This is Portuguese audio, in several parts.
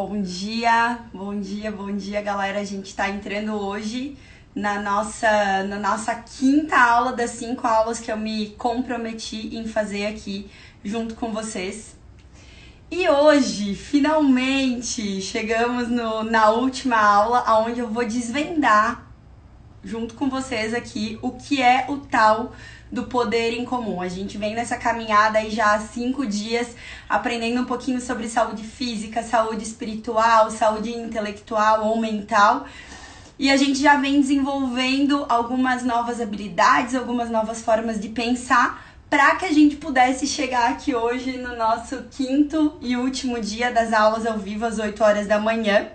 Bom dia, bom dia, bom dia, galera. A gente tá entrando hoje na nossa, na nossa quinta aula das cinco aulas que eu me comprometi em fazer aqui junto com vocês. E hoje, finalmente, chegamos no, na última aula, onde eu vou desvendar junto com vocês aqui o que é o tal do poder em comum. A gente vem nessa caminhada aí já há cinco dias aprendendo um pouquinho sobre saúde física, saúde espiritual, saúde intelectual ou mental. E a gente já vem desenvolvendo algumas novas habilidades, algumas novas formas de pensar para que a gente pudesse chegar aqui hoje no nosso quinto e último dia das aulas ao vivo às 8 horas da manhã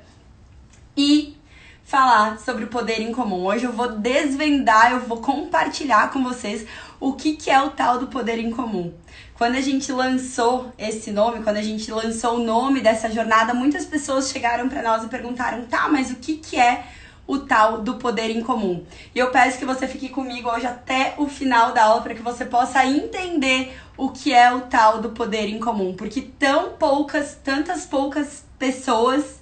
e falar sobre o poder em comum. Hoje eu vou desvendar, eu vou compartilhar com vocês o que, que é o tal do poder em comum. Quando a gente lançou esse nome, quando a gente lançou o nome dessa jornada, muitas pessoas chegaram para nós e perguntaram: tá, mas o que, que é o tal do poder em comum. E eu peço que você fique comigo hoje até o final da aula para que você possa entender o que é o tal do poder em comum, porque tão poucas, tantas poucas pessoas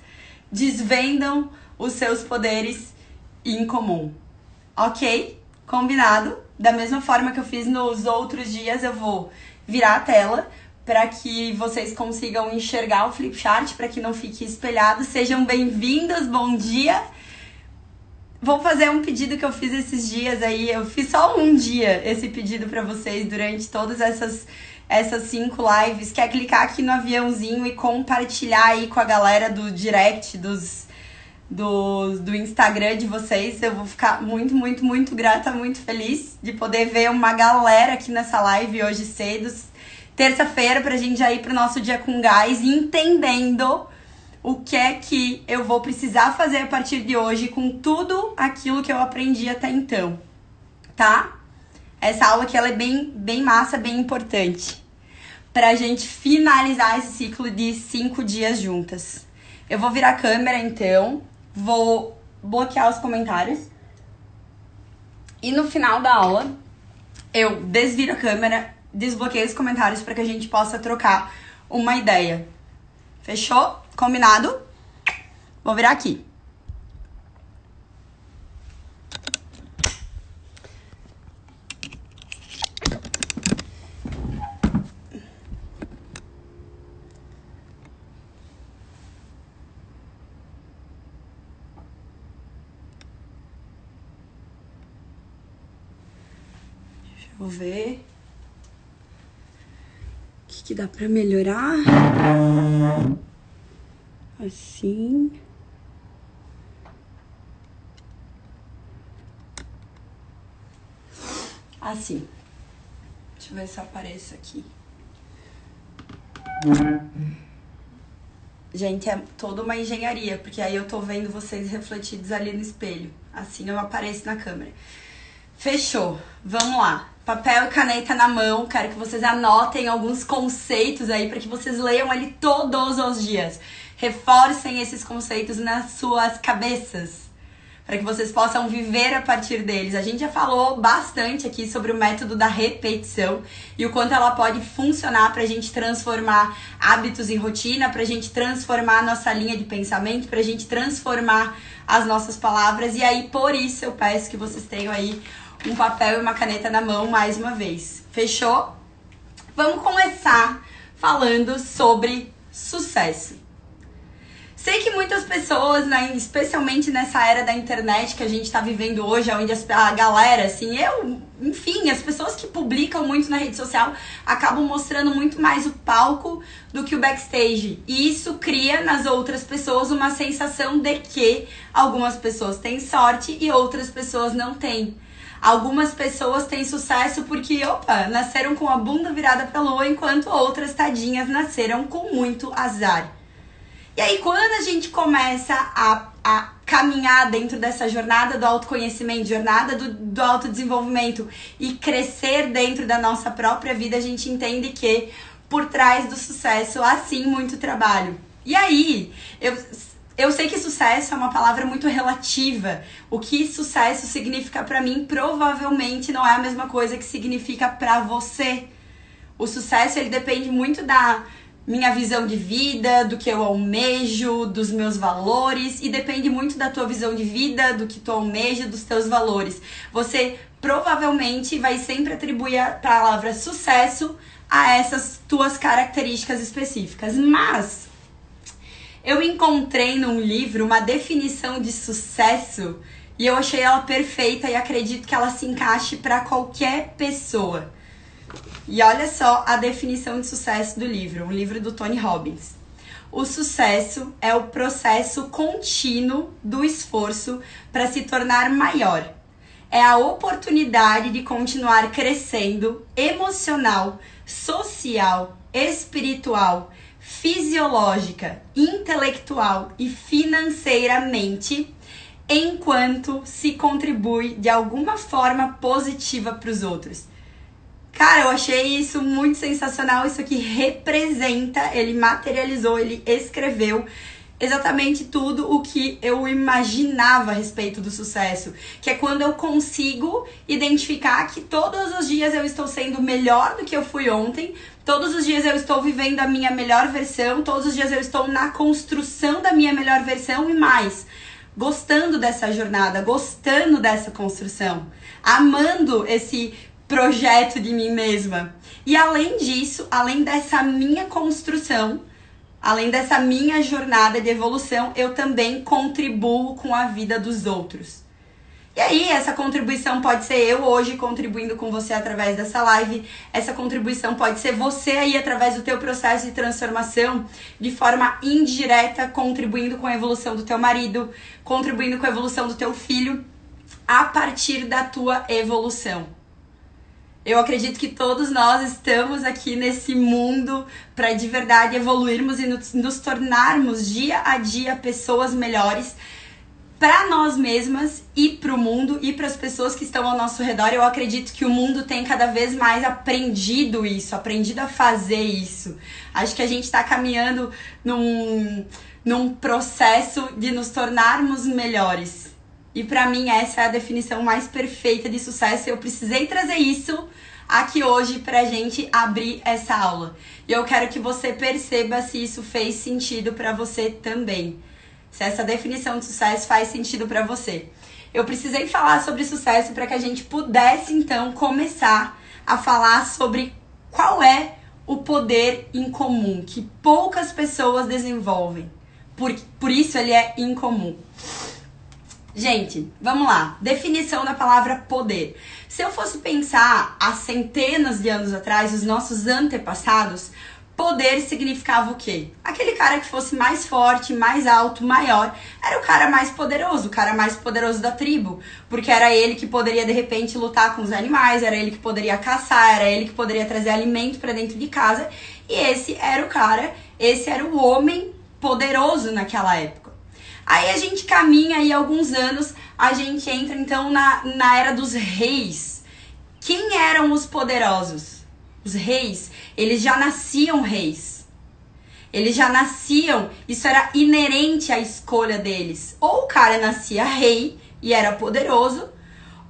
desvendam os seus poderes em comum. OK? Combinado? Da mesma forma que eu fiz nos outros dias, eu vou virar a tela para que vocês consigam enxergar o flip chart, para que não fique espelhado. Sejam bem-vindos, bom dia. Vou fazer um pedido que eu fiz esses dias aí. Eu fiz só um dia esse pedido para vocês durante todas essas essas cinco lives, que é clicar aqui no aviãozinho e compartilhar aí com a galera do direct, dos, do, do Instagram de vocês. Eu vou ficar muito, muito, muito grata, muito feliz de poder ver uma galera aqui nessa live hoje cedo, terça-feira, pra gente já ir pro nosso dia com gás, entendendo o que é que eu vou precisar fazer a partir de hoje com tudo aquilo que eu aprendi até então, tá? Essa aula aqui ela é bem, bem massa, bem importante pra gente finalizar esse ciclo de cinco dias juntas. Eu vou virar a câmera então, vou bloquear os comentários e no final da aula eu desviro a câmera, desbloqueio os comentários para que a gente possa trocar uma ideia. Fechou? Combinado? Vou virar aqui. Deixa eu ver. O que, que dá pra melhorar? Assim. Assim. Deixa eu ver se aparece aqui. Gente, é toda uma engenharia, porque aí eu tô vendo vocês refletidos ali no espelho. Assim eu apareço na câmera. Fechou. Vamos lá. Papel e caneta na mão. Quero que vocês anotem alguns conceitos aí para que vocês leiam ali todos os dias reforcem esses conceitos nas suas cabeças, para que vocês possam viver a partir deles. A gente já falou bastante aqui sobre o método da repetição e o quanto ela pode funcionar para a gente transformar hábitos em rotina, para a gente transformar a nossa linha de pensamento, para a gente transformar as nossas palavras. E aí, por isso, eu peço que vocês tenham aí um papel e uma caneta na mão mais uma vez. Fechou? Vamos começar falando sobre sucesso. Sei que muitas pessoas, né, especialmente nessa era da internet que a gente está vivendo hoje, onde a galera, assim, eu, enfim, as pessoas que publicam muito na rede social acabam mostrando muito mais o palco do que o backstage. E isso cria nas outras pessoas uma sensação de que algumas pessoas têm sorte e outras pessoas não têm. Algumas pessoas têm sucesso porque, opa, nasceram com a bunda virada pra lua, enquanto outras tadinhas nasceram com muito azar. E aí, quando a gente começa a, a caminhar dentro dessa jornada do autoconhecimento, jornada do, do autodesenvolvimento e crescer dentro da nossa própria vida, a gente entende que por trás do sucesso há sim muito trabalho. E aí, eu, eu sei que sucesso é uma palavra muito relativa. O que sucesso significa para mim provavelmente não é a mesma coisa que significa para você. O sucesso ele depende muito da minha visão de vida, do que eu almejo, dos meus valores e depende muito da tua visão de vida, do que tu almeja, dos teus valores. Você provavelmente vai sempre atribuir a palavra sucesso a essas tuas características específicas. Mas eu encontrei num livro uma definição de sucesso e eu achei ela perfeita e acredito que ela se encaixe para qualquer pessoa. E olha só a definição de sucesso do livro, um livro do Tony Robbins. O sucesso é o processo contínuo do esforço para se tornar maior. É a oportunidade de continuar crescendo emocional, social, espiritual, fisiológica, intelectual e financeiramente enquanto se contribui de alguma forma positiva para os outros. Cara, eu achei isso muito sensacional. Isso aqui representa, ele materializou, ele escreveu exatamente tudo o que eu imaginava a respeito do sucesso, que é quando eu consigo identificar que todos os dias eu estou sendo melhor do que eu fui ontem, todos os dias eu estou vivendo a minha melhor versão, todos os dias eu estou na construção da minha melhor versão e mais, gostando dessa jornada, gostando dessa construção, amando esse projeto de mim mesma. E além disso, além dessa minha construção, além dessa minha jornada de evolução, eu também contribuo com a vida dos outros. E aí, essa contribuição pode ser eu hoje contribuindo com você através dessa live. Essa contribuição pode ser você aí através do teu processo de transformação, de forma indireta, contribuindo com a evolução do teu marido, contribuindo com a evolução do teu filho, a partir da tua evolução. Eu acredito que todos nós estamos aqui nesse mundo para de verdade evoluirmos e nos, nos tornarmos dia a dia pessoas melhores para nós mesmas e para o mundo e para as pessoas que estão ao nosso redor. Eu acredito que o mundo tem cada vez mais aprendido isso, aprendido a fazer isso. Acho que a gente está caminhando num, num processo de nos tornarmos melhores. E para mim essa é a definição mais perfeita de sucesso. Eu precisei trazer isso aqui hoje pra gente abrir essa aula. E eu quero que você perceba se isso fez sentido para você também. Se essa definição de sucesso faz sentido para você. Eu precisei falar sobre sucesso para que a gente pudesse então começar a falar sobre qual é o poder em comum que poucas pessoas desenvolvem. Por, por isso ele é incomum. Gente, vamos lá. Definição da palavra poder. Se eu fosse pensar há centenas de anos atrás, os nossos antepassados, poder significava o quê? Aquele cara que fosse mais forte, mais alto, maior, era o cara mais poderoso, o cara mais poderoso da tribo, porque era ele que poderia de repente lutar com os animais, era ele que poderia caçar, era ele que poderia trazer alimento para dentro de casa, e esse era o cara, esse era o homem poderoso naquela época. Aí a gente caminha aí alguns anos, a gente entra então na, na era dos reis. Quem eram os poderosos? Os reis, eles já nasciam reis. Eles já nasciam, isso era inerente à escolha deles. Ou o cara nascia rei e era poderoso,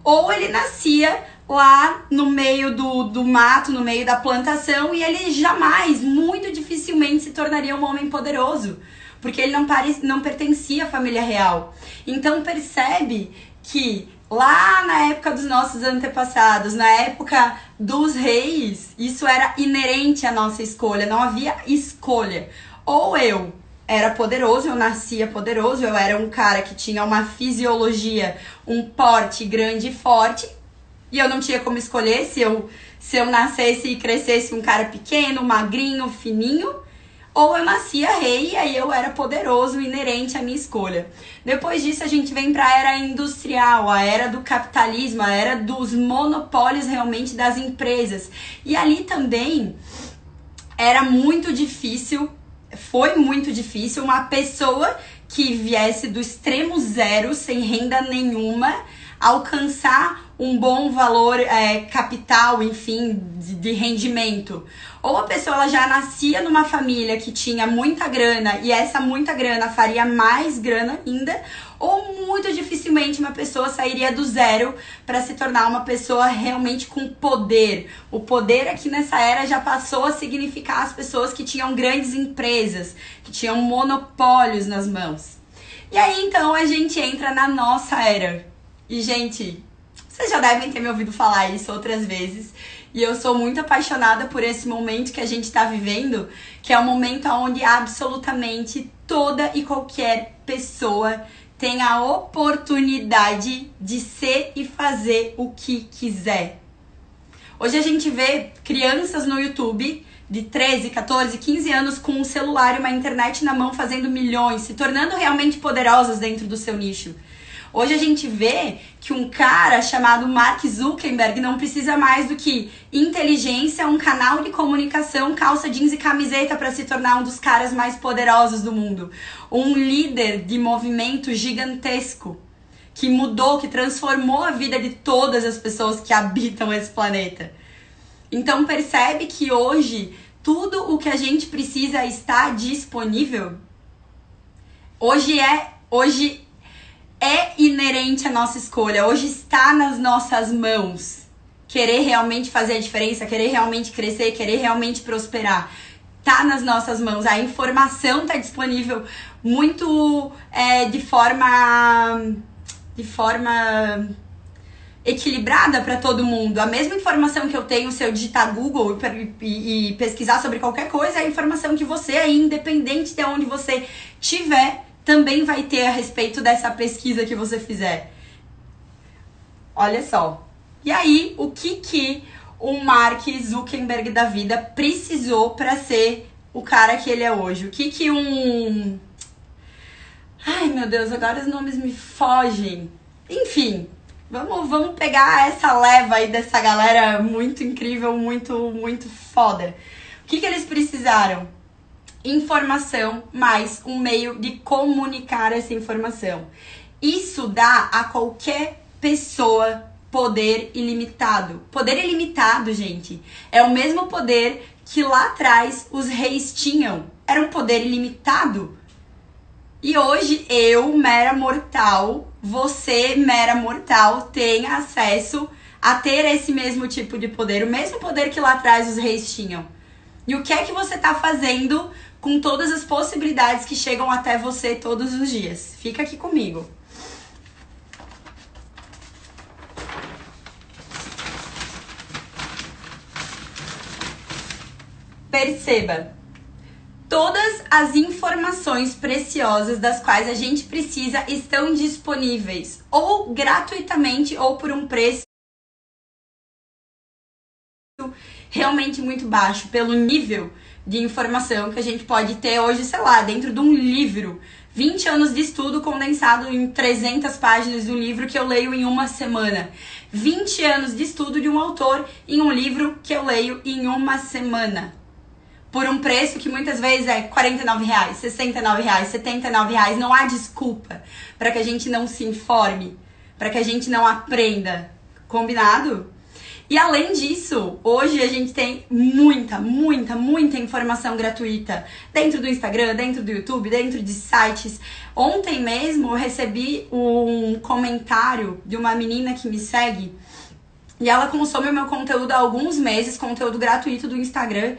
ou ele nascia lá no meio do, do mato, no meio da plantação, e ele jamais, muito dificilmente, se tornaria um homem poderoso porque ele não, pare, não pertencia à família real. Então percebe que lá na época dos nossos antepassados, na época dos reis, isso era inerente à nossa escolha, não havia escolha. Ou eu era poderoso, eu nascia poderoso, eu era um cara que tinha uma fisiologia, um porte grande e forte, e eu não tinha como escolher se eu se eu nascesse e crescesse um cara pequeno, magrinho, fininho, ou eu nascia rei e aí eu era poderoso, inerente à minha escolha. Depois disso, a gente vem para a era industrial, a era do capitalismo, a era dos monopólios realmente das empresas. E ali também era muito difícil, foi muito difícil uma pessoa que viesse do extremo zero, sem renda nenhuma, alcançar um bom valor é, capital, enfim, de, de, rendimento. Ou a pessoa ela já nascia numa família que tinha muita grana e essa muita grana faria mais grana ainda, ou muito dificilmente uma pessoa sairia do zero para se tornar uma pessoa realmente com poder. O poder aqui nessa era já passou a significar as pessoas que tinham grandes empresas, que tinham monopólios nas mãos. E aí então a gente entra na nossa era. E gente, vocês já devem ter me ouvido falar isso outras vezes. E eu sou muito apaixonada por esse momento que a gente está vivendo, que é um momento onde absolutamente toda e qualquer pessoa tem a oportunidade de ser e fazer o que quiser. Hoje a gente vê crianças no YouTube de 13, 14, 15 anos com um celular e uma internet na mão fazendo milhões, se tornando realmente poderosas dentro do seu nicho. Hoje a gente vê que um cara chamado Mark Zuckerberg não precisa mais do que inteligência, um canal de comunicação, calça jeans e camiseta para se tornar um dos caras mais poderosos do mundo. Um líder de movimento gigantesco que mudou, que transformou a vida de todas as pessoas que habitam esse planeta. Então percebe que hoje tudo o que a gente precisa está disponível. Hoje é, hoje é inerente à nossa escolha, hoje está nas nossas mãos. Querer realmente fazer a diferença, querer realmente crescer, querer realmente prosperar. Tá nas nossas mãos. A informação tá disponível muito é, de forma. de forma equilibrada para todo mundo. A mesma informação que eu tenho se eu digitar Google e, e, e, pesquisar sobre qualquer coisa é a informação que você aí, independente de onde você tiver, também vai ter a respeito dessa pesquisa que você fizer. Olha só. E aí, o que que o Mark Zuckerberg da vida precisou para ser o cara que ele é hoje? O que que um Ai, meu Deus, agora os nomes me fogem. Enfim, vamos, vamos pegar essa leva aí dessa galera muito incrível, muito, muito foda. O que, que eles precisaram? Informação mais um meio de comunicar essa informação. Isso dá a qualquer pessoa poder ilimitado. Poder ilimitado, gente, é o mesmo poder que lá atrás os reis tinham. Era um poder ilimitado. E hoje eu, mera mortal, você, mera mortal, tem acesso a ter esse mesmo tipo de poder, o mesmo poder que lá atrás os reis tinham. E o que é que você está fazendo com todas as possibilidades que chegam até você todos os dias. Fica aqui comigo. Perceba, todas as informações preciosas das quais a gente precisa estão disponíveis, ou gratuitamente ou por um preço realmente muito baixo, pelo nível de informação que a gente pode ter hoje, sei lá, dentro de um livro. 20 anos de estudo condensado em 300 páginas um livro que eu leio em uma semana. 20 anos de estudo de um autor em um livro que eu leio em uma semana. Por um preço que muitas vezes é 49 reais, 69 reais, 79 reais. Não há desculpa para que a gente não se informe, para que a gente não aprenda. Combinado? E além disso, hoje a gente tem muita, muita, muita informação gratuita dentro do Instagram, dentro do YouTube, dentro de sites. Ontem mesmo eu recebi um comentário de uma menina que me segue e ela consome o meu conteúdo há alguns meses, conteúdo gratuito do Instagram.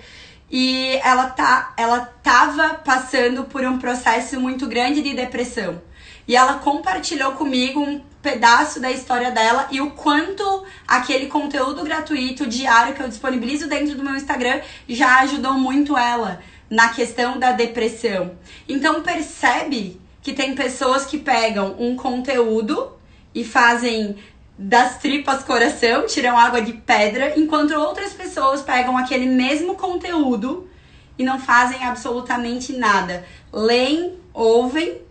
E ela tá, ela tava passando por um processo muito grande de depressão. E ela compartilhou comigo um pedaço da história dela e o quanto aquele conteúdo gratuito diário que eu disponibilizo dentro do meu Instagram já ajudou muito ela na questão da depressão. Então percebe que tem pessoas que pegam um conteúdo e fazem das tripas coração, tiram água de pedra, enquanto outras pessoas pegam aquele mesmo conteúdo e não fazem absolutamente nada. Leem, ouvem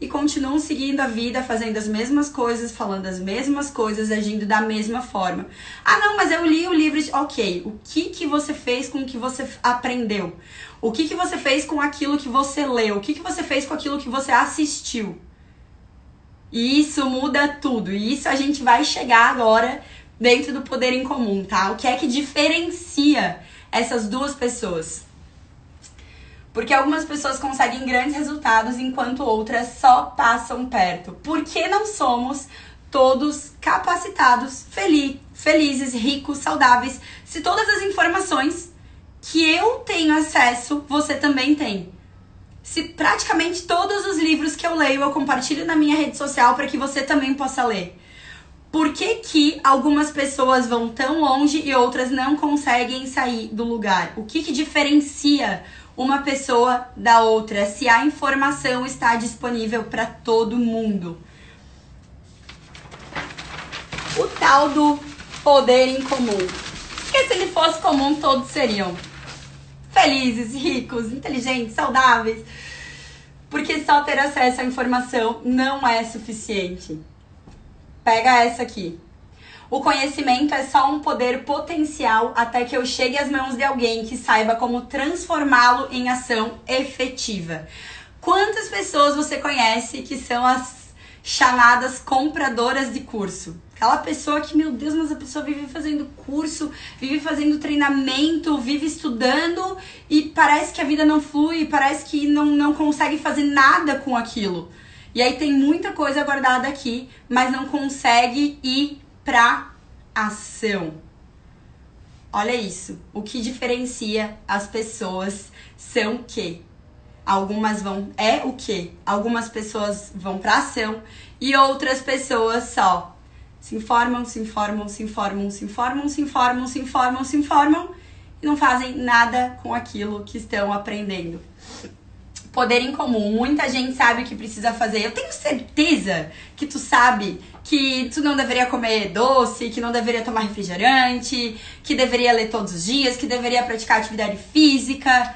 e continuam seguindo a vida, fazendo as mesmas coisas, falando as mesmas coisas, agindo da mesma forma. Ah, não, mas eu li o livro de... Ok, o que, que você fez com o que você aprendeu? O que, que você fez com aquilo que você leu? O que, que você fez com aquilo que você assistiu? E isso muda tudo. E isso a gente vai chegar agora dentro do poder em comum, tá? O que é que diferencia essas duas pessoas? Porque algumas pessoas conseguem grandes resultados enquanto outras só passam perto. Por que não somos todos capacitados, feliz, felizes, ricos, saudáveis, se todas as informações que eu tenho acesso, você também tem? Se praticamente todos os livros que eu leio eu compartilho na minha rede social para que você também possa ler. Por que, que algumas pessoas vão tão longe e outras não conseguem sair do lugar? O que, que diferencia uma pessoa da outra se a informação está disponível para todo mundo? O tal do poder em comum. Porque se ele fosse comum, todos seriam felizes, ricos, inteligentes, saudáveis. Porque só ter acesso à informação não é suficiente. Pega essa aqui. O conhecimento é só um poder potencial até que eu chegue às mãos de alguém que saiba como transformá-lo em ação efetiva. Quantas pessoas você conhece que são as chamadas compradoras de curso? Aquela pessoa que, meu Deus, mas a pessoa vive fazendo curso, vive fazendo treinamento, vive estudando e parece que a vida não flui, parece que não, não consegue fazer nada com aquilo. E aí tem muita coisa guardada aqui, mas não consegue ir pra ação. Olha isso. O que diferencia as pessoas são o quê? Algumas vão é o quê? Algumas pessoas vão pra ação e outras pessoas só se informam, se informam, se informam, se informam, se informam, se informam, se informam e não fazem nada com aquilo que estão aprendendo. Poder em comum. Muita gente sabe o que precisa fazer. Eu tenho certeza que tu sabe que tu não deveria comer doce, que não deveria tomar refrigerante, que deveria ler todos os dias, que deveria praticar atividade física.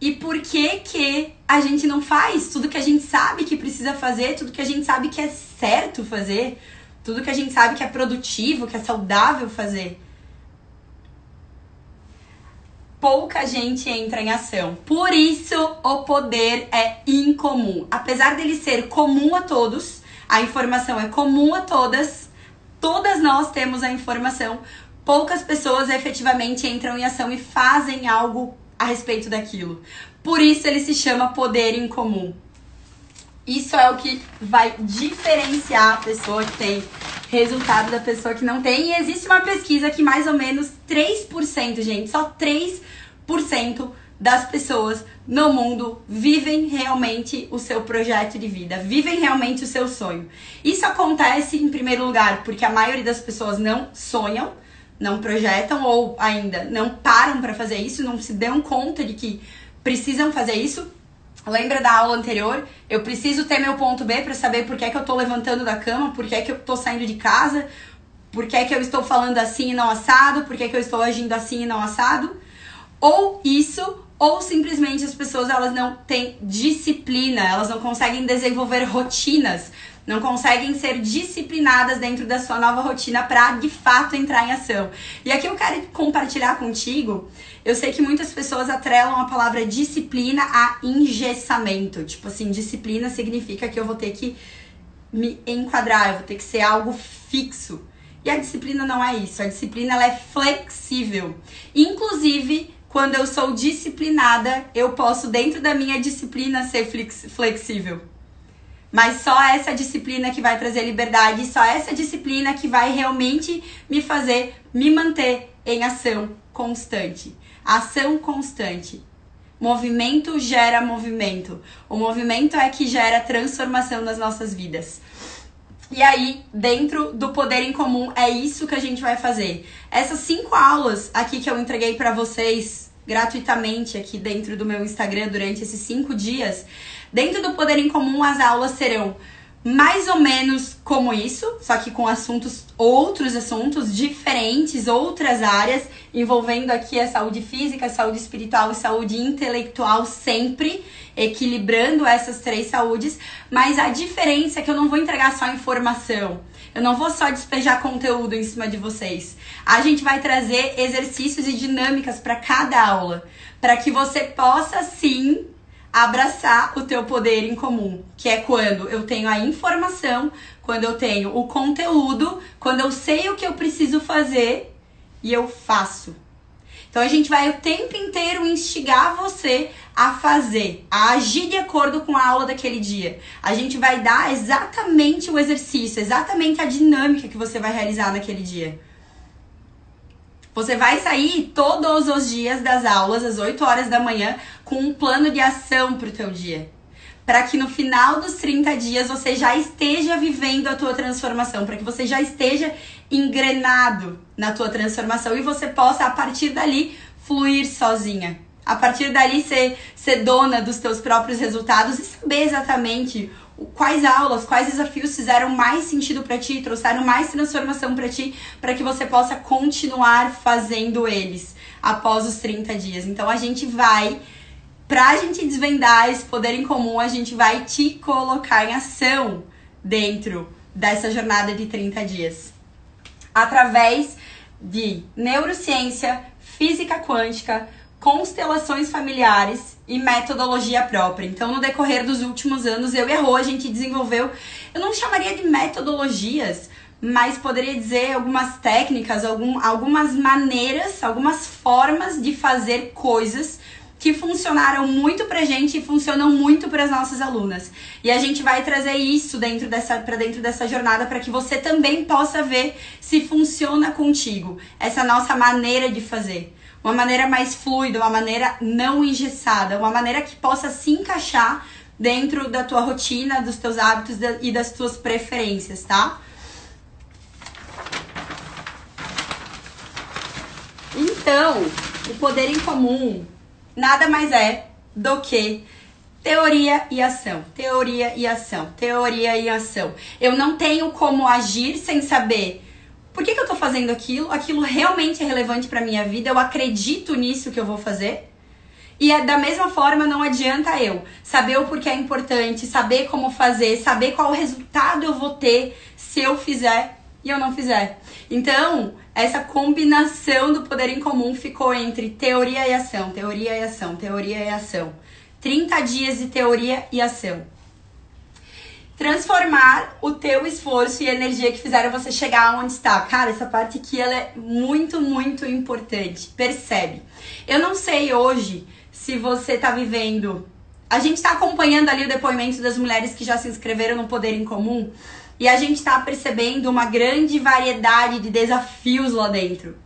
E por que que a gente não faz tudo que a gente sabe que precisa fazer, tudo que a gente sabe que é certo fazer? Tudo que a gente sabe que é produtivo, que é saudável fazer. Pouca gente entra em ação. Por isso, o poder é incomum. Apesar dele ser comum a todos, a informação é comum a todas, todas nós temos a informação. Poucas pessoas efetivamente entram em ação e fazem algo a respeito daquilo. Por isso ele se chama poder incomum. Isso é o que vai diferenciar a pessoa que tem resultado da pessoa que não tem. E existe uma pesquisa que mais ou menos 3%, gente, só 3% das pessoas no mundo vivem realmente o seu projeto de vida, vivem realmente o seu sonho. Isso acontece em primeiro lugar porque a maioria das pessoas não sonham, não projetam ou ainda não param para fazer isso, não se dão conta de que precisam fazer isso. Lembra da aula anterior? Eu preciso ter meu ponto B para saber por que, é que eu tô levantando da cama, por que, é que eu tô saindo de casa, por que, é que eu estou falando assim e não assado, por que, é que eu estou agindo assim e não assado. Ou isso, ou simplesmente as pessoas elas não têm disciplina, elas não conseguem desenvolver rotinas, não conseguem ser disciplinadas dentro da sua nova rotina para de fato entrar em ação. E aqui eu quero compartilhar contigo eu sei que muitas pessoas atrelam a palavra disciplina a engessamento. Tipo assim, disciplina significa que eu vou ter que me enquadrar, eu vou ter que ser algo fixo. E a disciplina não é isso. A disciplina ela é flexível. Inclusive, quando eu sou disciplinada, eu posso, dentro da minha disciplina, ser flexível. Mas só essa disciplina que vai trazer liberdade, só essa disciplina que vai realmente me fazer me manter em ação constante. Ação constante. Movimento gera movimento. O movimento é que gera transformação nas nossas vidas. E aí, dentro do poder em comum, é isso que a gente vai fazer. Essas cinco aulas aqui que eu entreguei para vocês gratuitamente aqui dentro do meu Instagram durante esses cinco dias, dentro do poder em comum, as aulas serão mais ou menos como isso, só que com assuntos, outros assuntos diferentes, outras áreas, envolvendo aqui a saúde física, a saúde espiritual e saúde intelectual sempre, equilibrando essas três saúdes, mas a diferença é que eu não vou entregar só informação. Eu não vou só despejar conteúdo em cima de vocês. A gente vai trazer exercícios e dinâmicas para cada aula, para que você possa sim abraçar o teu poder em comum, que é quando eu tenho a informação, quando eu tenho o conteúdo, quando eu sei o que eu preciso fazer e eu faço. Então a gente vai o tempo inteiro instigar você a fazer, a agir de acordo com a aula daquele dia. A gente vai dar exatamente o exercício, exatamente a dinâmica que você vai realizar naquele dia. Você vai sair todos os dias das aulas, às 8 horas da manhã, com um plano de ação para o teu dia. Para que no final dos 30 dias você já esteja vivendo a tua transformação, para que você já esteja engrenado na tua transformação e você possa, a partir dali, fluir sozinha. A partir dali, ser, ser dona dos teus próprios resultados e saber exatamente quais aulas, quais desafios fizeram mais sentido para ti, trouxeram mais transformação para ti, para que você possa continuar fazendo eles após os 30 dias. Então a gente vai pra gente desvendar esse poder em comum, a gente vai te colocar em ação dentro dessa jornada de 30 dias. Através de neurociência, física quântica, constelações familiares e metodologia própria. Então, no decorrer dos últimos anos, eu e a Rô, a gente desenvolveu, eu não chamaria de metodologias, mas poderia dizer algumas técnicas, algum, algumas maneiras, algumas formas de fazer coisas que funcionaram muito pra gente e funcionam muito para as nossas alunas. E a gente vai trazer isso dentro dessa para dentro dessa jornada para que você também possa ver se funciona contigo essa nossa maneira de fazer uma maneira mais fluida, uma maneira não engessada, uma maneira que possa se encaixar dentro da tua rotina, dos teus hábitos e das tuas preferências, tá? Então, o poder em comum nada mais é do que teoria e ação, teoria e ação, teoria e ação. Eu não tenho como agir sem saber por que, que eu tô fazendo aquilo? Aquilo realmente é relevante para minha vida? Eu acredito nisso que eu vou fazer? E é, da mesma forma, não adianta eu saber o porquê é importante, saber como fazer, saber qual resultado eu vou ter se eu fizer e eu não fizer. Então, essa combinação do poder em comum ficou entre teoria e ação, teoria e ação, teoria e ação. 30 dias de teoria e ação transformar o teu esforço e energia que fizeram você chegar onde está. Cara, essa parte aqui ela é muito, muito importante. Percebe? Eu não sei hoje se você tá vivendo. A gente tá acompanhando ali o depoimento das mulheres que já se inscreveram no Poder em Comum e a gente tá percebendo uma grande variedade de desafios lá dentro.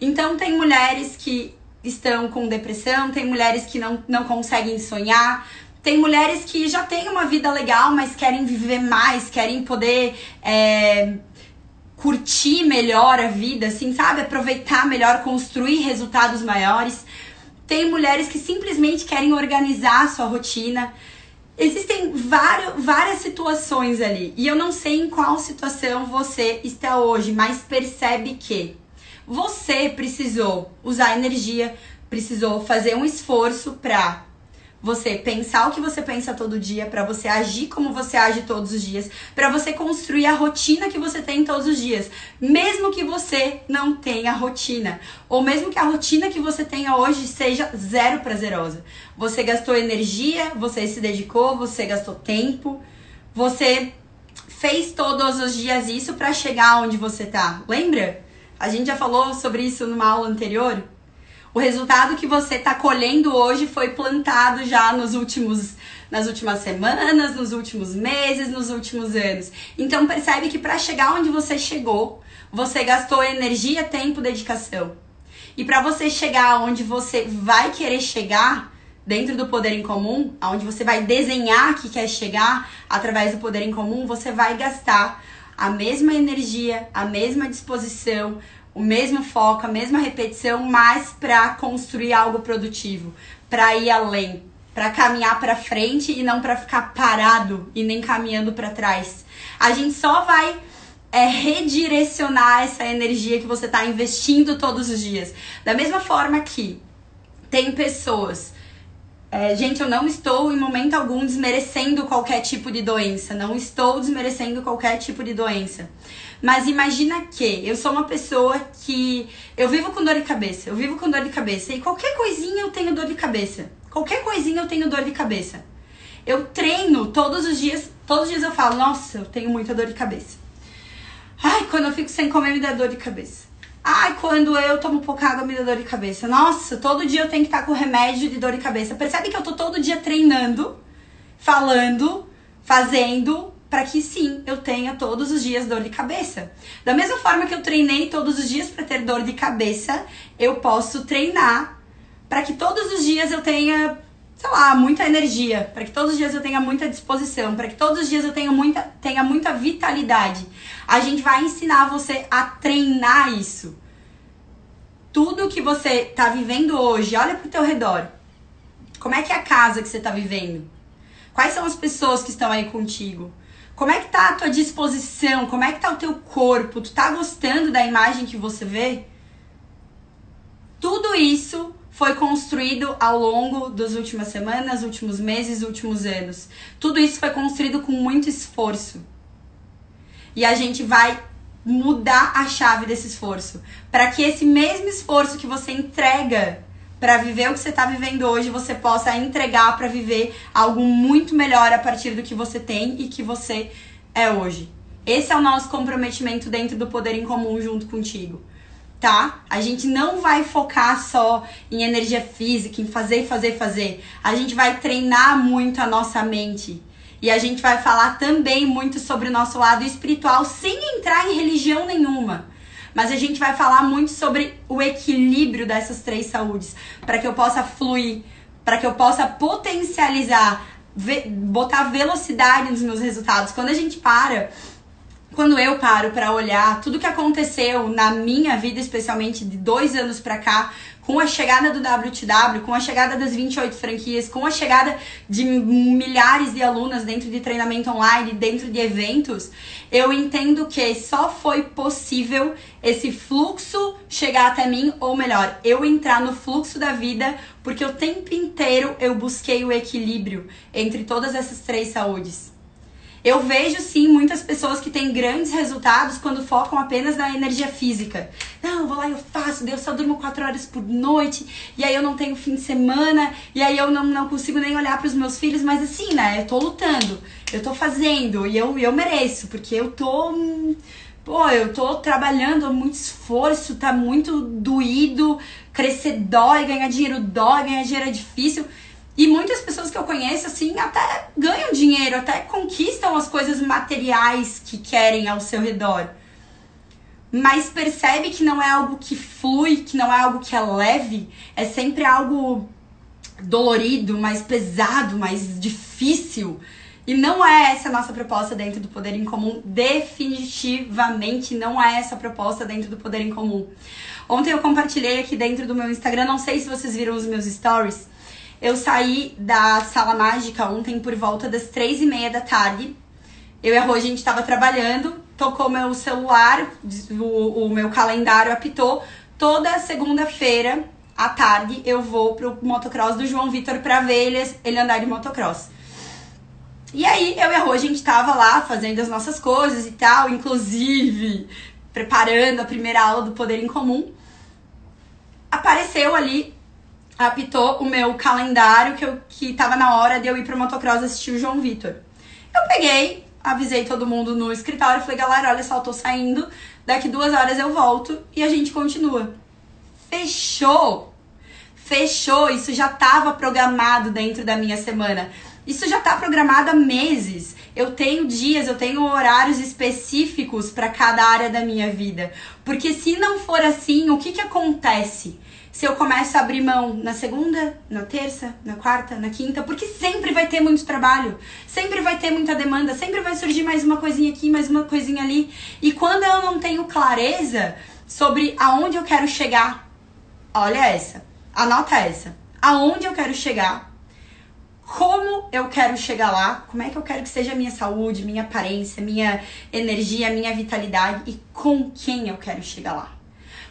Então tem mulheres que estão com depressão, tem mulheres que não, não conseguem sonhar, tem mulheres que já têm uma vida legal, mas querem viver mais, querem poder é, curtir melhor a vida, assim, sabe? Aproveitar melhor, construir resultados maiores. Tem mulheres que simplesmente querem organizar a sua rotina. Existem várias, várias situações ali. E eu não sei em qual situação você está hoje, mas percebe que você precisou usar energia, precisou fazer um esforço para você pensar o que você pensa todo dia, para você agir como você age todos os dias, para você construir a rotina que você tem todos os dias, mesmo que você não tenha rotina, ou mesmo que a rotina que você tenha hoje seja zero prazerosa. Você gastou energia, você se dedicou, você gastou tempo, você fez todos os dias isso para chegar onde você tá. Lembra? A gente já falou sobre isso numa aula anterior. O resultado que você está colhendo hoje foi plantado já nos últimos nas últimas semanas, nos últimos meses, nos últimos anos. Então percebe que para chegar onde você chegou, você gastou energia, tempo, dedicação. E para você chegar onde você vai querer chegar, dentro do poder em comum, aonde você vai desenhar que quer chegar através do poder em comum, você vai gastar a mesma energia, a mesma disposição, o mesmo foco, a mesma repetição, mas para construir algo produtivo, para ir além, para caminhar para frente e não para ficar parado e nem caminhando para trás. A gente só vai é redirecionar essa energia que você está investindo todos os dias. Da mesma forma que tem pessoas é, gente, eu não estou em momento algum desmerecendo qualquer tipo de doença. Não estou desmerecendo qualquer tipo de doença. Mas imagina que eu sou uma pessoa que eu vivo com dor de cabeça. Eu vivo com dor de cabeça. E qualquer coisinha eu tenho dor de cabeça. Qualquer coisinha eu tenho dor de cabeça. Eu treino todos os dias, todos os dias eu falo, nossa, eu tenho muita dor de cabeça. Ai, quando eu fico sem comer me dá dor de cabeça. Ai, quando eu tomo pouca água me dá dor de cabeça. Nossa, todo dia eu tenho que estar com remédio de dor de cabeça. Percebe que eu tô todo dia treinando, falando, fazendo, para que sim, eu tenha todos os dias dor de cabeça. Da mesma forma que eu treinei todos os dias para ter dor de cabeça, eu posso treinar para que todos os dias eu tenha, sei lá, muita energia, para que todos os dias eu tenha muita disposição, para que todos os dias eu tenha muita, tenha muita vitalidade. A gente vai ensinar você a treinar isso. Tudo que você tá vivendo hoje, olha pro teu redor. Como é que é a casa que você tá vivendo? Quais são as pessoas que estão aí contigo? Como é que tá a tua disposição? Como é que tá o teu corpo? Tu tá gostando da imagem que você vê? Tudo isso foi construído ao longo das últimas semanas, últimos meses, últimos anos. Tudo isso foi construído com muito esforço. E a gente vai mudar a chave desse esforço, para que esse mesmo esforço que você entrega para viver o que você está vivendo hoje, você possa entregar para viver algo muito melhor a partir do que você tem e que você é hoje. Esse é o nosso comprometimento dentro do poder em comum junto contigo tá? A gente não vai focar só em energia física, em fazer, fazer, fazer. A gente vai treinar muito a nossa mente. E a gente vai falar também muito sobre o nosso lado espiritual, sem entrar em religião nenhuma. Mas a gente vai falar muito sobre o equilíbrio dessas três saúdes, para que eu possa fluir, para que eu possa potencializar, botar velocidade nos meus resultados. Quando a gente para quando eu paro para olhar tudo que aconteceu na minha vida, especialmente de dois anos para cá, com a chegada do WTW, com a chegada das 28 franquias, com a chegada de milhares de alunas dentro de treinamento online, dentro de eventos, eu entendo que só foi possível esse fluxo chegar até mim, ou melhor, eu entrar no fluxo da vida, porque o tempo inteiro eu busquei o equilíbrio entre todas essas três saúdes. Eu vejo sim muitas pessoas que têm grandes resultados quando focam apenas na energia física. Não, vou lá e eu faço, eu só durmo quatro horas por noite, e aí eu não tenho fim de semana, e aí eu não, não consigo nem olhar para os meus filhos, mas assim, né? Eu tô lutando, eu tô fazendo, e eu, eu mereço, porque eu tô. Pô, eu tô trabalhando, muito esforço, tá muito doído, crescer dói, ganhar dinheiro dói, ganhar dinheiro é difícil. E muitas pessoas que eu conheço, assim, até ganham dinheiro, até conquistam as coisas materiais que querem ao seu redor. Mas percebe que não é algo que flui, que não é algo que é leve, é sempre algo dolorido, mais pesado, mais difícil. E não é essa a nossa proposta dentro do Poder em Comum. Definitivamente não é essa a proposta dentro do Poder em Comum. Ontem eu compartilhei aqui dentro do meu Instagram, não sei se vocês viram os meus stories, eu saí da sala mágica ontem por volta das três e meia da tarde. Eu e a Rô, a gente estava trabalhando, tocou meu celular, o, o meu calendário apitou. Toda segunda-feira à tarde eu vou pro motocross do João Vitor pra ver ele, ele andar de motocross. E aí eu e a Rô, a gente tava lá fazendo as nossas coisas e tal, inclusive preparando a primeira aula do Poder em Comum. Apareceu ali apitou o meu calendário que, eu, que tava na hora de eu ir pro motocross assistir o João Vitor. Eu peguei, avisei todo mundo no escritório, falei, galera, olha só, eu tô saindo, daqui duas horas eu volto e a gente continua. Fechou! Fechou! Isso já tava programado dentro da minha semana. Isso já tá programado há meses. Eu tenho dias, eu tenho horários específicos para cada área da minha vida. Porque se não for assim, o que que acontece? Se eu começo a abrir mão na segunda, na terça, na quarta, na quinta, porque sempre vai ter muito trabalho, sempre vai ter muita demanda, sempre vai surgir mais uma coisinha aqui, mais uma coisinha ali. E quando eu não tenho clareza sobre aonde eu quero chegar, olha essa, anota essa, aonde eu quero chegar, como eu quero chegar lá, como é que eu quero que seja a minha saúde, minha aparência, minha energia, minha vitalidade e com quem eu quero chegar lá.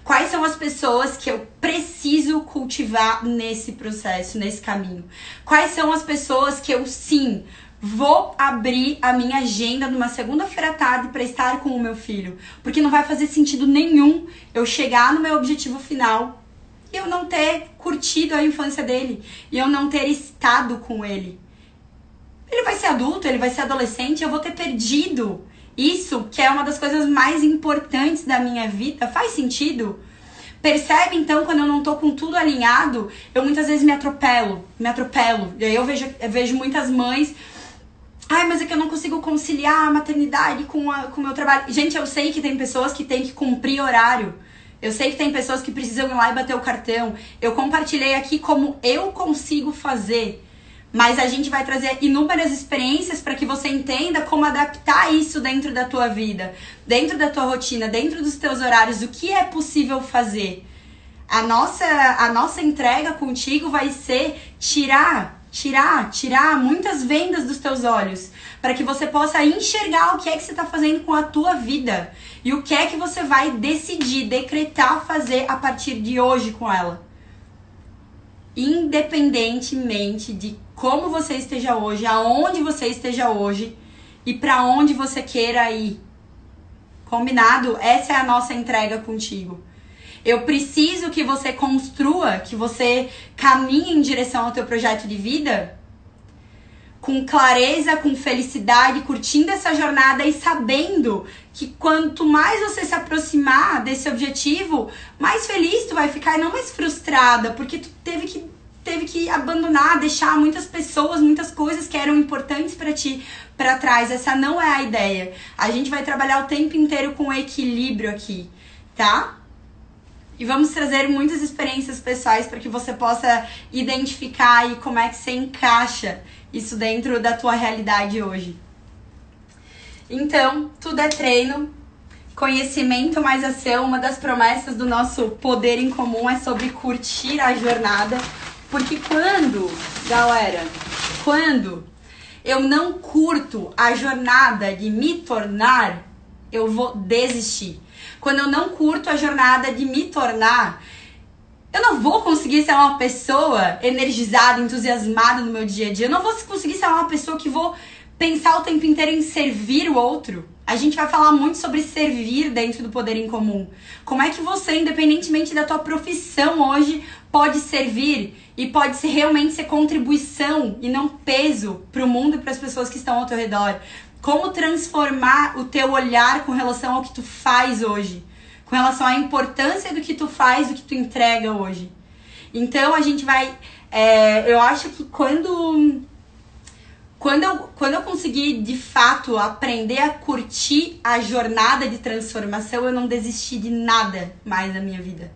Quais são as pessoas que eu preciso cultivar nesse processo, nesse caminho? Quais são as pessoas que eu sim vou abrir a minha agenda numa segunda-feira à tarde para estar com o meu filho? Porque não vai fazer sentido nenhum eu chegar no meu objetivo final e eu não ter curtido a infância dele e eu não ter estado com ele. Ele vai ser adulto, ele vai ser adolescente, eu vou ter perdido isso, que é uma das coisas mais importantes da minha vida. Faz sentido? Percebe então quando eu não tô com tudo alinhado, eu muitas vezes me atropelo, me atropelo. E aí eu vejo, eu vejo muitas mães Ai, mas é que eu não consigo conciliar a maternidade com, a, com o meu trabalho. Gente, eu sei que tem pessoas que têm que cumprir horário. Eu sei que tem pessoas que precisam ir lá e bater o cartão. Eu compartilhei aqui como eu consigo fazer. Mas a gente vai trazer inúmeras experiências para que você entenda como adaptar isso dentro da tua vida, dentro da tua rotina, dentro dos teus horários, o que é possível fazer. A nossa, a nossa entrega contigo vai ser tirar tirar, tirar muitas vendas dos teus olhos, para que você possa enxergar o que é que você está fazendo com a tua vida e o que é que você vai decidir, decretar fazer a partir de hoje com ela. Independentemente de como você esteja hoje, aonde você esteja hoje e para onde você queira ir. Combinado? Essa é a nossa entrega contigo. Eu preciso que você construa, que você caminhe em direção ao teu projeto de vida com clareza, com felicidade, curtindo essa jornada e sabendo que quanto mais você se aproximar desse objetivo, mais feliz tu vai ficar e não mais frustrada, porque tu teve que teve que abandonar, deixar muitas pessoas, muitas coisas que eram importantes para ti para trás. Essa não é a ideia. A gente vai trabalhar o tempo inteiro com equilíbrio aqui, tá? E vamos trazer muitas experiências pessoais para que você possa identificar aí como é que você encaixa isso dentro da tua realidade hoje. Então, tudo é treino, conhecimento mais ação. Uma das promessas do nosso poder em comum é sobre curtir a jornada, porque quando, galera, quando eu não curto a jornada de me tornar, eu vou desistir quando eu não curto a jornada de me tornar, eu não vou conseguir ser uma pessoa energizada, entusiasmada no meu dia a dia. Eu não vou conseguir ser uma pessoa que vou pensar o tempo inteiro em servir o outro. A gente vai falar muito sobre servir dentro do poder em comum. Como é que você, independentemente da tua profissão hoje, pode servir e pode ser realmente ser contribuição e não peso para o mundo e para as pessoas que estão ao teu redor. Como transformar o teu olhar com relação ao que tu faz hoje, com relação à importância do que tu faz, do que tu entrega hoje. Então a gente vai. É, eu acho que quando quando eu, quando eu consegui de fato aprender a curtir a jornada de transformação, eu não desisti de nada mais na minha vida.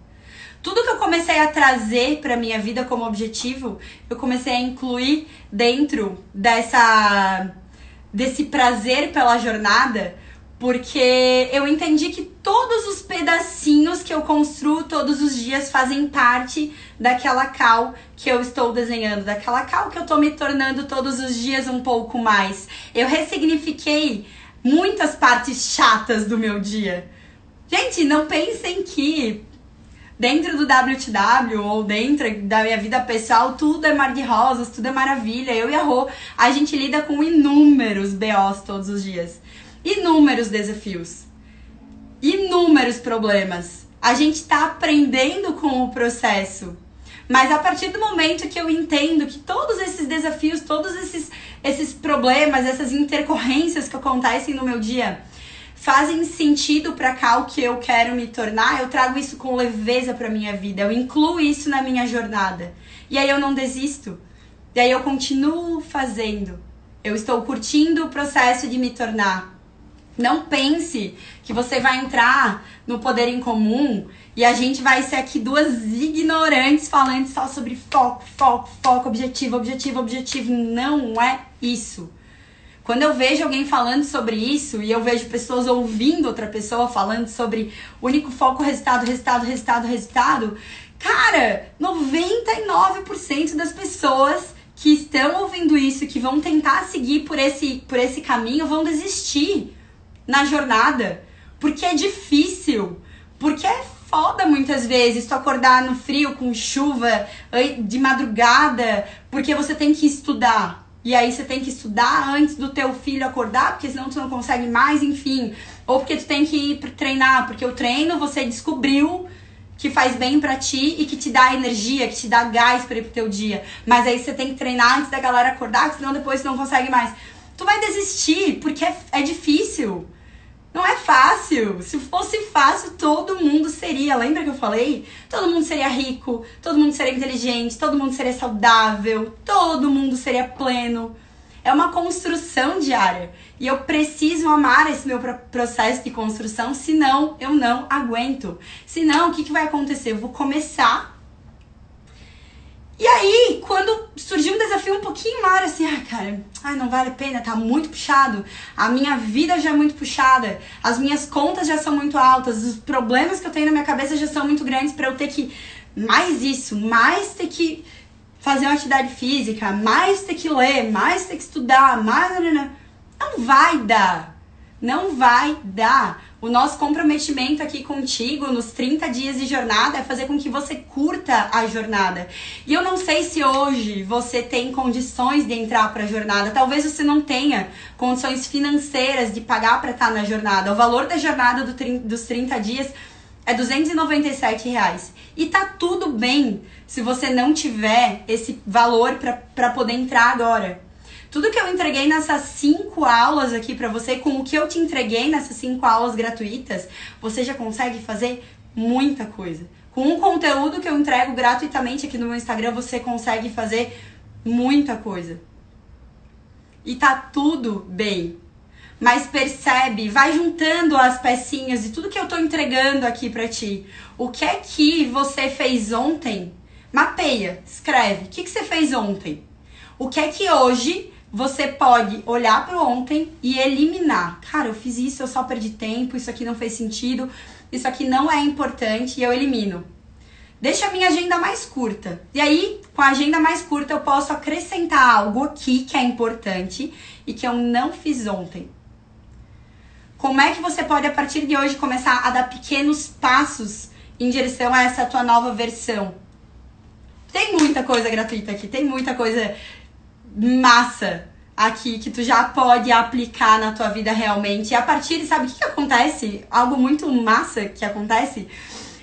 Tudo que eu comecei a trazer para minha vida como objetivo, eu comecei a incluir dentro dessa desse prazer pela jornada, porque eu entendi que todos os pedacinhos que eu construo todos os dias fazem parte daquela cal que eu estou desenhando, daquela cal que eu estou me tornando todos os dias um pouco mais. Eu ressignifiquei muitas partes chatas do meu dia. Gente, não pensem que dentro do WTW ou dentro da minha vida pessoal, tudo é mar de rosas, tudo é maravilha. Eu e a Rô, a gente lida com inúmeros BOs todos os dias. Inúmeros desafios. Inúmeros problemas. A gente tá aprendendo com o processo. Mas a partir do momento que eu entendo que todos esses desafios, todos esses, esses problemas, essas intercorrências que acontecem no meu dia, fazem sentido para cá o que eu quero me tornar, eu trago isso com leveza para minha vida, eu incluo isso na minha jornada. E aí eu não desisto. E aí eu continuo fazendo. Eu estou curtindo o processo de me tornar. Não pense que você vai entrar no poder em comum e a gente vai ser aqui duas ignorantes falando só sobre foco, foco, foco, objetivo, objetivo, objetivo. Não é isso. Quando eu vejo alguém falando sobre isso e eu vejo pessoas ouvindo outra pessoa falando sobre único foco, resultado, resultado, resultado, resultado, cara, 99% das pessoas que estão ouvindo isso, que vão tentar seguir por esse, por esse caminho, vão desistir na jornada. Porque é difícil. Porque é foda muitas vezes tu acordar no frio, com chuva, de madrugada, porque você tem que estudar. E aí você tem que estudar antes do teu filho acordar, porque senão tu não consegue mais, enfim. Ou porque tu tem que ir treinar, porque o treino você descobriu que faz bem para ti e que te dá energia, que te dá gás para ir pro teu dia. Mas aí você tem que treinar antes da galera acordar, senão depois você não consegue mais. Tu vai desistir, porque é, é difícil. Não é fácil. Se fosse fácil, todo mundo seria. Lembra que eu falei? Todo mundo seria rico, todo mundo seria inteligente, todo mundo seria saudável, todo mundo seria pleno. É uma construção diária. E eu preciso amar esse meu processo de construção, senão eu não aguento. Senão, o que, que vai acontecer? Eu vou começar. E aí, quando surgiu um desafio um pouquinho maior, assim, ah, cara, ai, não vale a pena, tá muito puxado. A minha vida já é muito puxada. As minhas contas já são muito altas. Os problemas que eu tenho na minha cabeça já são muito grandes para eu ter que mais isso, mais ter que fazer uma atividade física, mais ter que ler, mais ter que estudar, mais. Não vai dar. Não vai dar. O nosso comprometimento aqui contigo nos 30 dias de jornada é fazer com que você curta a jornada. E eu não sei se hoje você tem condições de entrar para a jornada. Talvez você não tenha condições financeiras de pagar para estar na jornada. O valor da jornada do, dos 30 dias é 297 reais. E tá tudo bem se você não tiver esse valor para poder entrar agora. Tudo que eu entreguei nessas cinco aulas aqui para você, com o que eu te entreguei nessas cinco aulas gratuitas, você já consegue fazer muita coisa. Com o conteúdo que eu entrego gratuitamente aqui no meu Instagram, você consegue fazer muita coisa. E tá tudo bem. Mas percebe, vai juntando as pecinhas de tudo que eu tô entregando aqui para ti. O que é que você fez ontem? Mapeia, escreve. O que, que você fez ontem? O que é que hoje você pode olhar para ontem e eliminar. Cara, eu fiz isso, eu só perdi tempo, isso aqui não fez sentido, isso aqui não é importante e eu elimino. Deixa a minha agenda mais curta. E aí, com a agenda mais curta, eu posso acrescentar algo aqui que é importante e que eu não fiz ontem. Como é que você pode, a partir de hoje, começar a dar pequenos passos em direção a essa tua nova versão? Tem muita coisa gratuita aqui, tem muita coisa massa aqui que tu já pode aplicar na tua vida realmente. E a partir, sabe o que, que acontece? Algo muito massa que acontece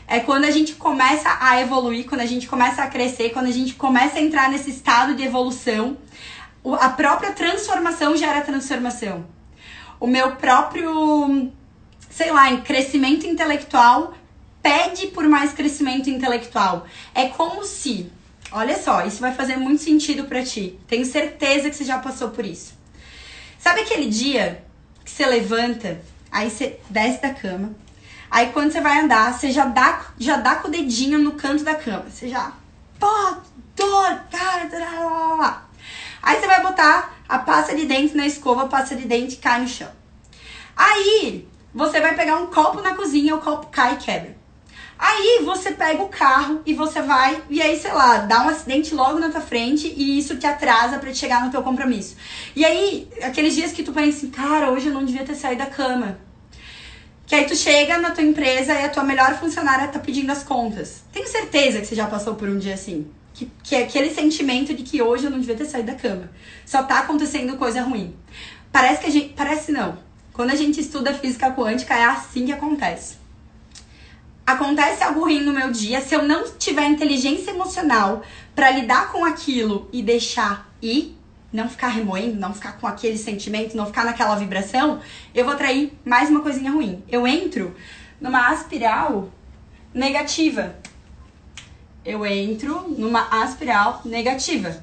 é quando a gente começa a evoluir, quando a gente começa a crescer, quando a gente começa a entrar nesse estado de evolução, a própria transformação gera transformação. O meu próprio, sei lá, crescimento intelectual pede por mais crescimento intelectual. É como se Olha só, isso vai fazer muito sentido para ti. Tenho certeza que você já passou por isso. Sabe aquele dia que você levanta, aí você desce da cama, aí quando você vai andar, você já dá, já dá com o dedinho no canto da cama. Você já, pô, dor, cara, Aí você vai botar a pasta de dente na escova, a pasta de dente cai no chão. Aí você vai pegar um copo na cozinha, o copo cai e quebra. Aí você pega o carro e você vai, e aí, sei lá, dá um acidente logo na tua frente e isso te atrasa para chegar no teu compromisso. E aí, aqueles dias que tu pensa assim, cara, hoje eu não devia ter saído da cama. Que aí tu chega na tua empresa e a tua melhor funcionária tá pedindo as contas. Tenho certeza que você já passou por um dia assim. Que, que é aquele sentimento de que hoje eu não devia ter saído da cama. Só tá acontecendo coisa ruim. Parece que a gente. Parece não. Quando a gente estuda física quântica, é assim que acontece acontece algo ruim no meu dia, se eu não tiver inteligência emocional para lidar com aquilo e deixar ir, não ficar remoendo, não ficar com aquele sentimento, não ficar naquela vibração, eu vou atrair mais uma coisinha ruim. Eu entro numa aspiral negativa. Eu entro numa aspiral negativa.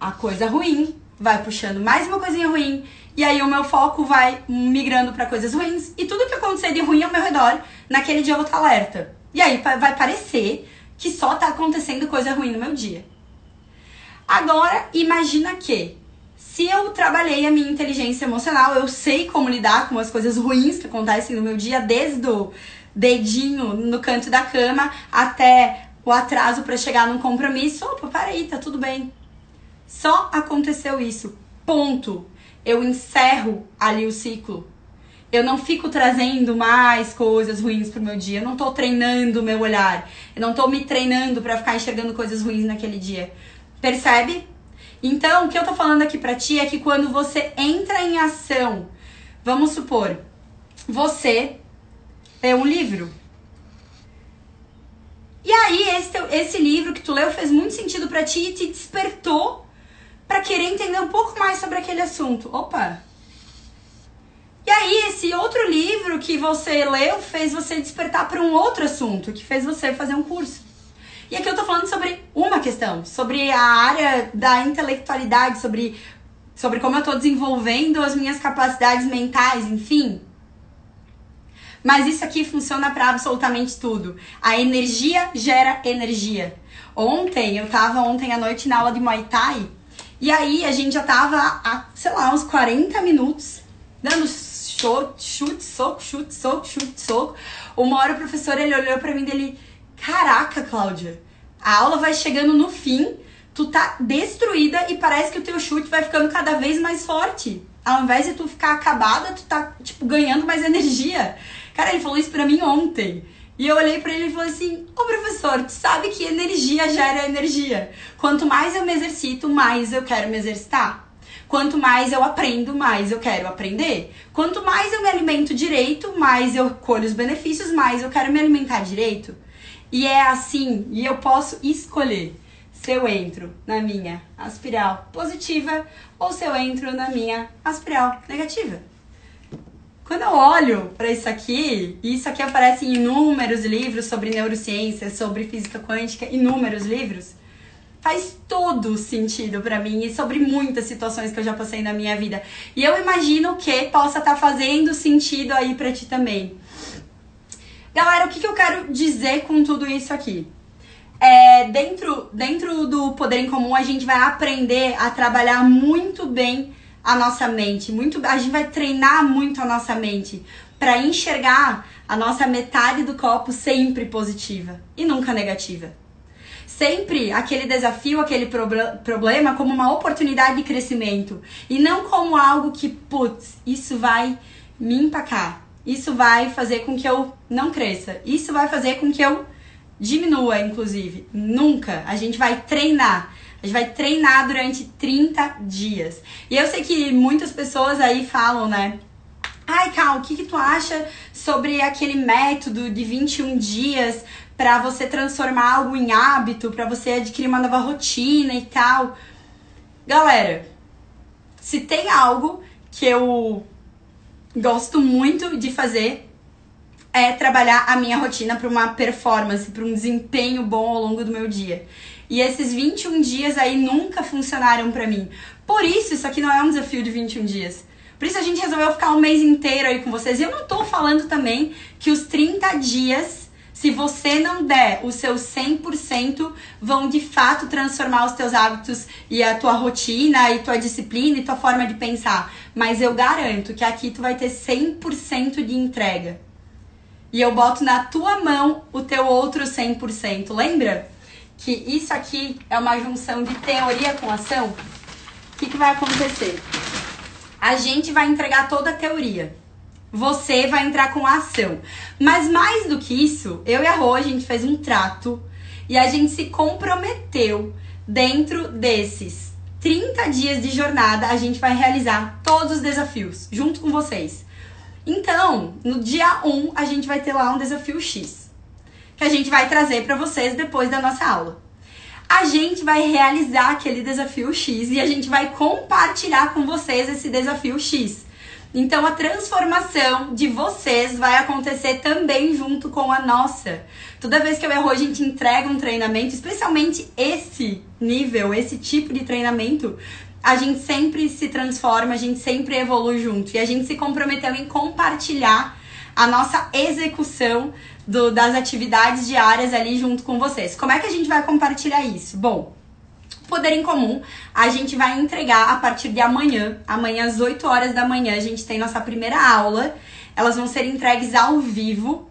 A coisa ruim vai puxando mais uma coisinha ruim e aí o meu foco vai migrando para coisas ruins e tudo que acontecer de ruim ao meu redor, naquele dia eu vou estar alerta. E aí vai parecer que só tá acontecendo coisa ruim no meu dia. Agora, imagina que se eu trabalhei a minha inteligência emocional, eu sei como lidar com as coisas ruins que acontecem no meu dia, desde o dedinho no canto da cama até o atraso para chegar num compromisso. Opa, peraí, tá tudo bem. Só aconteceu isso. Ponto eu encerro ali o ciclo. Eu não fico trazendo mais coisas ruins pro meu dia. Eu não tô treinando o meu olhar. Eu não tô me treinando para ficar enxergando coisas ruins naquele dia. Percebe? Então, o que eu tô falando aqui pra ti é que quando você entra em ação, vamos supor, você é um livro. E aí, esse, teu, esse livro que tu leu fez muito sentido para ti e te despertou para querer entender um pouco mais sobre aquele assunto. Opa! E aí, esse outro livro que você leu fez você despertar para um outro assunto, que fez você fazer um curso. E aqui eu tô falando sobre uma questão, sobre a área da intelectualidade, sobre, sobre como eu tô desenvolvendo as minhas capacidades mentais, enfim. Mas isso aqui funciona para absolutamente tudo. A energia gera energia. Ontem, eu tava ontem à noite na aula de Muay Thai, e aí a gente já tava há, sei lá, uns 40 minutos dando chute, chute, soco, chute, soco, chute, soco. Uma hora o professor ele olhou para mim dele, caraca, Cláudia, a aula vai chegando no fim, tu tá destruída e parece que o teu chute vai ficando cada vez mais forte. Ao invés de tu ficar acabada, tu tá, tipo, ganhando mais energia. Cara, ele falou isso pra mim ontem. E eu olhei para ele e falei assim: Ô professor, tu sabe que energia gera energia. Quanto mais eu me exercito, mais eu quero me exercitar. Quanto mais eu aprendo, mais eu quero aprender. Quanto mais eu me alimento direito, mais eu colho os benefícios, mais eu quero me alimentar direito. E é assim, e eu posso escolher se eu entro na minha aspiral positiva ou se eu entro na minha aspiral negativa. Quando eu olho para isso aqui, isso aqui aparece em inúmeros livros sobre neurociência, sobre física quântica, inúmeros livros, faz todo sentido para mim e sobre muitas situações que eu já passei na minha vida. E eu imagino que possa estar tá fazendo sentido aí para ti também. Galera, o que, que eu quero dizer com tudo isso aqui? É, dentro, dentro do Poder em Comum, a gente vai aprender a trabalhar muito bem a nossa mente, muito, a gente vai treinar muito a nossa mente para enxergar a nossa metade do copo sempre positiva e nunca negativa. Sempre aquele desafio, aquele problema como uma oportunidade de crescimento e não como algo que, putz, isso vai me empacar. Isso vai fazer com que eu não cresça. Isso vai fazer com que eu diminua, inclusive. Nunca. A gente vai treinar. A gente vai treinar durante 30 dias. E eu sei que muitas pessoas aí falam, né? Ai, Cal, o que, que tu acha sobre aquele método de 21 dias para você transformar algo em hábito, para você adquirir uma nova rotina e tal? Galera, se tem algo que eu gosto muito de fazer é trabalhar a minha rotina para uma performance, para um desempenho bom ao longo do meu dia. E esses 21 dias aí nunca funcionaram para mim. Por isso, isso aqui não é um desafio de 21 dias. Por isso a gente resolveu ficar um mês inteiro aí com vocês. E eu não tô falando também que os 30 dias, se você não der o seu 100%, vão de fato transformar os teus hábitos e a tua rotina e tua disciplina e tua forma de pensar. Mas eu garanto que aqui tu vai ter 100% de entrega. E eu boto na tua mão o teu outro 100%. Lembra? Que isso aqui é uma junção de teoria com ação, o que, que vai acontecer? A gente vai entregar toda a teoria. Você vai entrar com a ação. Mas mais do que isso, eu e a Rô, a gente fez um trato e a gente se comprometeu dentro desses 30 dias de jornada, a gente vai realizar todos os desafios junto com vocês. Então, no dia 1, a gente vai ter lá um desafio X que a gente vai trazer para vocês depois da nossa aula. A gente vai realizar aquele desafio X e a gente vai compartilhar com vocês esse desafio X. Então a transformação de vocês vai acontecer também junto com a nossa. Toda vez que eu erro, a gente entrega um treinamento, especialmente esse nível, esse tipo de treinamento, a gente sempre se transforma, a gente sempre evolui junto. E a gente se comprometeu em compartilhar a nossa execução do, das atividades diárias ali junto com vocês. Como é que a gente vai compartilhar isso? Bom, Poder em Comum, a gente vai entregar a partir de amanhã. Amanhã, às 8 horas da manhã, a gente tem nossa primeira aula. Elas vão ser entregues ao vivo,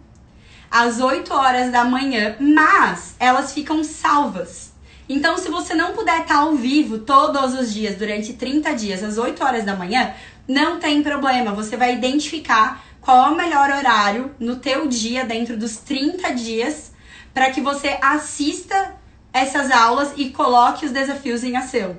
às 8 horas da manhã, mas elas ficam salvas. Então, se você não puder estar ao vivo todos os dias, durante 30 dias, às 8 horas da manhã, não tem problema. Você vai identificar qual é o melhor horário no teu dia dentro dos 30 dias para que você assista essas aulas e coloque os desafios em ação.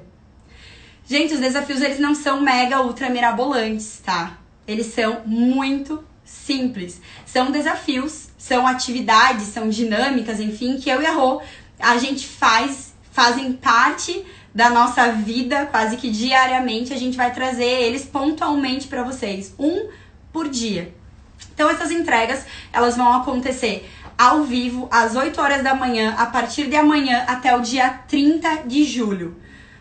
Gente, os desafios eles não são mega ultra mirabolantes, tá? Eles são muito simples. São desafios, são atividades, são dinâmicas, enfim, que eu e a Rô a gente faz, fazem parte da nossa vida, quase que diariamente a gente vai trazer eles pontualmente para vocês, um por dia. Então essas entregas, elas vão acontecer ao vivo às 8 horas da manhã, a partir de amanhã até o dia 30 de julho.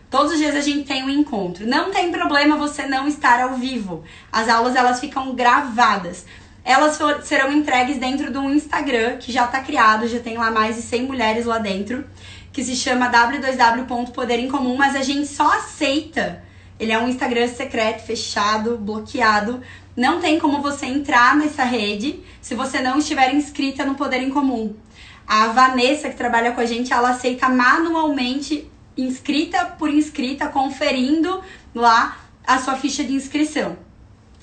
Todos os dias a gente tem um encontro. Não tem problema você não estar ao vivo. As aulas elas ficam gravadas. Elas for, serão entregues dentro do Instagram que já está criado, já tem lá mais de 100 mulheres lá dentro, que se chama w2w.poder em comum, mas a gente só aceita. Ele é um Instagram secreto, fechado, bloqueado. Não tem como você entrar nessa rede se você não estiver inscrita no Poder em Comum. A Vanessa, que trabalha com a gente, ela aceita manualmente, inscrita por inscrita, conferindo lá a sua ficha de inscrição.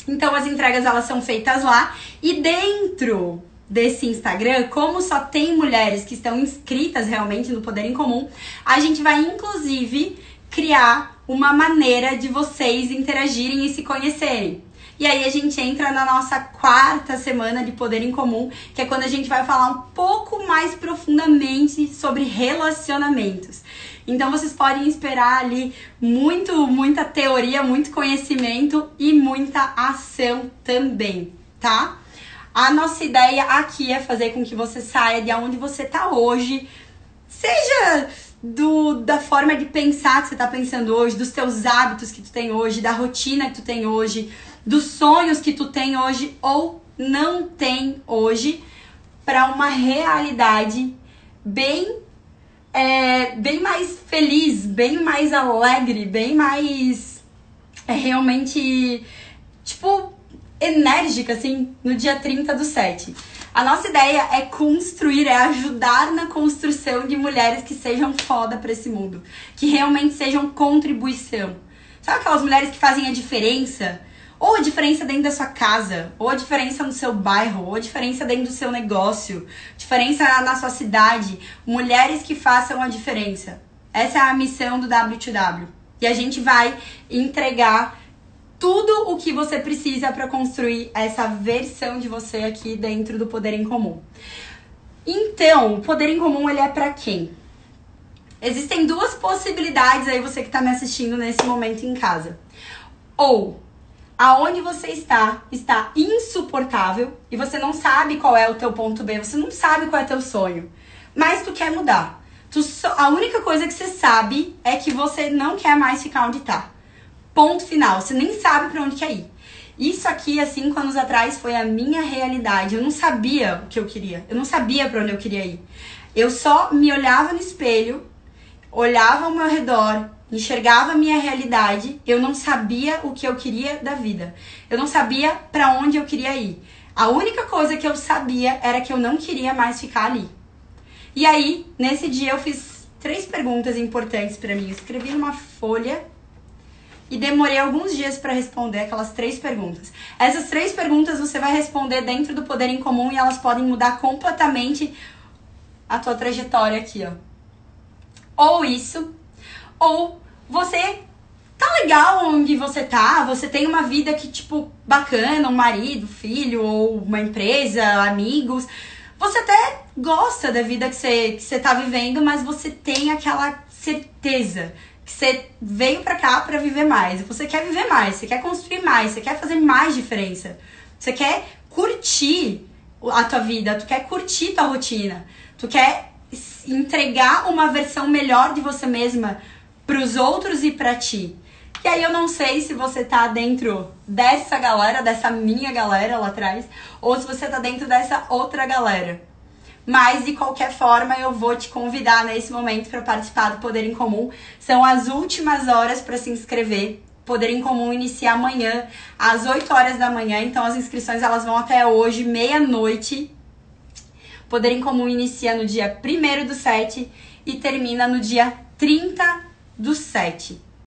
Então as entregas elas são feitas lá e dentro desse Instagram, como só tem mulheres que estão inscritas realmente no Poder em Comum, a gente vai inclusive criar uma maneira de vocês interagirem e se conhecerem. E aí a gente entra na nossa quarta semana de Poder em Comum, que é quando a gente vai falar um pouco mais profundamente sobre relacionamentos. Então vocês podem esperar ali muito, muita teoria, muito conhecimento e muita ação também, tá? A nossa ideia aqui é fazer com que você saia de onde você tá hoje, seja do, da forma de pensar que você tá pensando hoje, dos teus hábitos que tu tem hoje, da rotina que tu tem hoje, dos sonhos que tu tem hoje ou não tem hoje, para uma realidade bem é, bem mais feliz, bem mais alegre, bem mais é, realmente tipo enérgica, assim, no dia 30 do 7. A nossa ideia é construir, é ajudar na construção de mulheres que sejam foda pra esse mundo, que realmente sejam contribuição. Sabe aquelas mulheres que fazem a diferença? Ou a diferença dentro da sua casa, ou a diferença no seu bairro, ou a diferença dentro do seu negócio, diferença na sua cidade. Mulheres que façam a diferença. Essa é a missão do W2W. E a gente vai entregar tudo o que você precisa para construir essa versão de você aqui dentro do Poder em Comum. Então, o Poder em Comum ele é para quem? Existem duas possibilidades aí você que está me assistindo nesse momento em casa. Ou aonde você está está insuportável e você não sabe qual é o teu ponto B, você não sabe qual é o teu sonho, mas tu quer mudar. Tu a única coisa que você sabe é que você não quer mais ficar onde tá. Ponto final. Você nem sabe para onde quer ir. Isso aqui, há cinco anos atrás, foi a minha realidade. Eu não sabia o que eu queria. Eu não sabia para onde eu queria ir. Eu só me olhava no espelho, olhava ao meu redor, enxergava a minha realidade. Eu não sabia o que eu queria da vida. Eu não sabia para onde eu queria ir. A única coisa que eu sabia era que eu não queria mais ficar ali. E aí, nesse dia, eu fiz três perguntas importantes para mim. Eu escrevi numa folha e demorei alguns dias para responder aquelas três perguntas. Essas três perguntas você vai responder dentro do Poder em Comum e elas podem mudar completamente a tua trajetória aqui, ó. Ou isso, ou você tá legal onde você tá, você tem uma vida que, tipo, bacana, um marido, filho, ou uma empresa, amigos. Você até gosta da vida que você, que você tá vivendo, mas você tem aquela certeza que você veio para cá para viver mais. Você quer viver mais, você quer construir mais, você quer fazer mais diferença. Você quer curtir a tua vida, tu quer curtir tua rotina. Tu quer entregar uma versão melhor de você mesma para os outros e para ti. E aí eu não sei se você tá dentro dessa galera, dessa minha galera lá atrás, ou se você tá dentro dessa outra galera. Mas de qualquer forma, eu vou te convidar nesse momento para participar do Poder em Comum. São as últimas horas para se inscrever. Poder em Comum inicia amanhã às 8 horas da manhã, então as inscrições elas vão até hoje, meia-noite. Poder em Comum inicia no dia 1 do 7 e termina no dia 30 do 7.